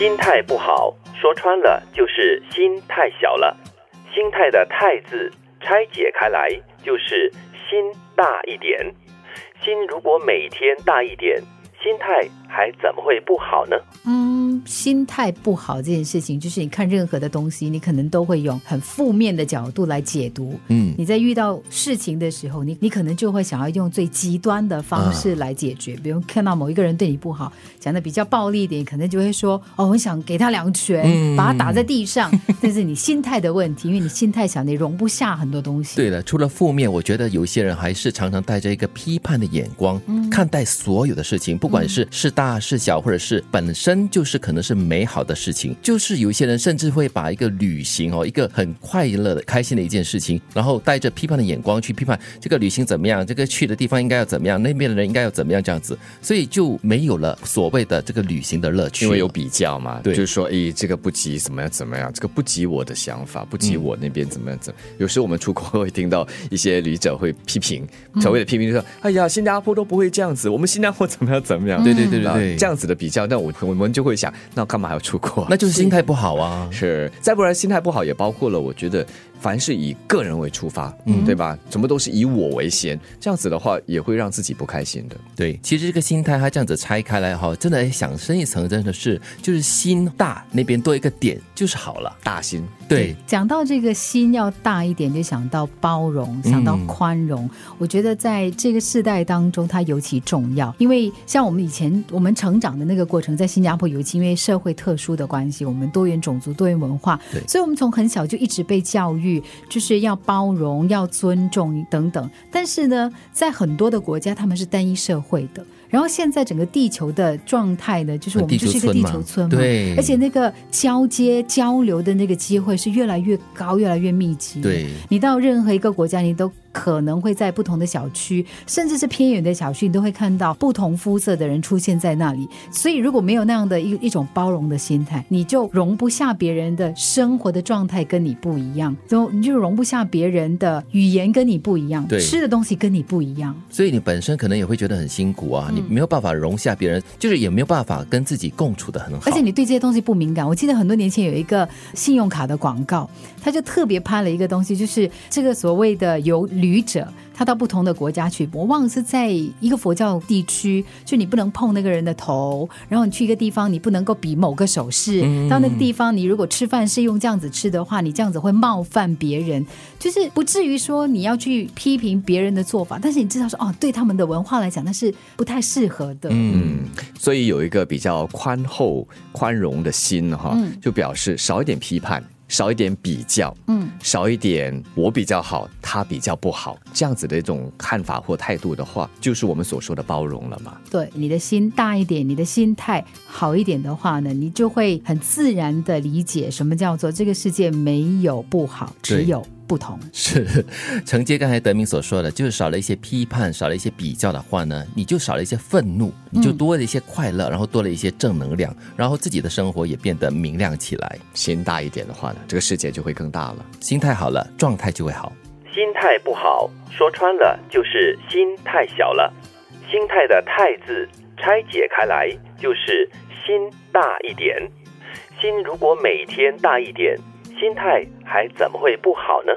心态不好，说穿了就是心太小了。心态的“太”字拆解开来，就是心大一点。心如果每天大一点，心态还怎么会不好呢？嗯，心态不好这件事情，就是你看任何的东西，你可能都会用很负面的角度来解读。嗯，你在遇到事情的时候，你你可能就会想要用最极端的方式来解决。比如看到某一个人对你不好，讲的比较暴力一点，可能就会说：“哦，我想给他两拳，嗯把他打在地上。”这是你心态的问题，因为你心态小，你容不下很多东西。对了，除了负面，我觉得有些人还是常常带着一个批判的眼光、看待所有的事情，不管是是大是小，或者是本身就是可能是美好的事情。就是有一些人甚至会把一个旅行哦，一个很快乐的、开心的一件事情，然后带着批判的眼光去批判这个旅行怎么样，这个去的地方应该要怎么样，那边的人应该要怎么样这样子，所以就没有了所谓的这个旅行的乐趣。因为有比较嘛，对就是说，哎，这个不及怎么样怎么样，这个不及我的想法，不及我那边怎么样怎么样。有时候我们出国会听到一些旅者会批评，所谓的批评就是说，哎呀，新加坡都不会这样子，我们新加坡怎么样怎么样。对对对对对，这样子的比较，那我我们就会想，那干嘛还要出国？那就是心态不好啊。是，再不然心态不好，也包括了我觉得凡是以个人为出发，嗯，对吧？什么都是以我为先，这样子的话也会让自己不开心的。对，其实这个心态它这样子拆开来哈，真的哎想深一层，真的是就是心大那边多一个点就是好了。大心，对，讲到这个心要大一点，就想到包容，想到宽容。我觉得在这个世代当中，它尤其重要。因为像我们以前我们成长的那个过程，在新加坡尤其因为社会特殊的关系，我们多元种族、多元文化对，所以我们从很小就一直被教育，就是要包容、要尊重等等。但是呢，在很多的国家，他们是单一社会的。然后现在整个地球的状态呢，就是我们就是一个地球村嘛，对而且那个交接交流的那个机会是越来越高，越来越密集。对你到任何一个国家，你都可能会在不同的小区，甚至是偏远的小区，你都会看到不同肤色的人出现在那里。所以如果没有那样的一一种包容的心态，你就容不下别人的生活的状态跟你不一样，就你就容不下别人的语言跟你不一样，对吃的东西跟你不一样。所以你本身可能也会觉得很辛苦啊，你没有办法容下别人，就是也没有办法跟自己共处的很好。而且你对这些东西不敏感。我记得很多年前有一个信用卡的广告，他就特别拍了一个东西，就是这个所谓的有旅者。他到不同的国家去，我忘了是在一个佛教地区，就你不能碰那个人的头，然后你去一个地方，你不能够比某个手势。到那个地方，你如果吃饭是用这样子吃的话，你这样子会冒犯别人，就是不至于说你要去批评别人的做法，但是你知道说哦，对他们的文化来讲，那是不太适合的。嗯，所以有一个比较宽厚、宽容的心哈，就表示少一点批判，少一点比较，嗯，少一点我比较好，他比较不好，这样子的一种看法或态度的话，就是我们所说的包容了嘛。对你的心大一点，你的心态好一点的话呢，你就会很自然的理解什么叫做这个世界没有不好，只有不同。是承接刚才德明所说的，就是少了一些批判，少了一些比较的话呢，你就少了一些愤怒，你就多了一些快乐，然后多了一些正能量，然后自己的生活也变得明亮起来。心大一点的话呢，这个世界就会更大了。心态好了，状态就会好。心态不好，说穿了就是心太小了。心态的“太”字拆解开来，就是心大一点。心如果每天大一点，心态还怎么会不好呢？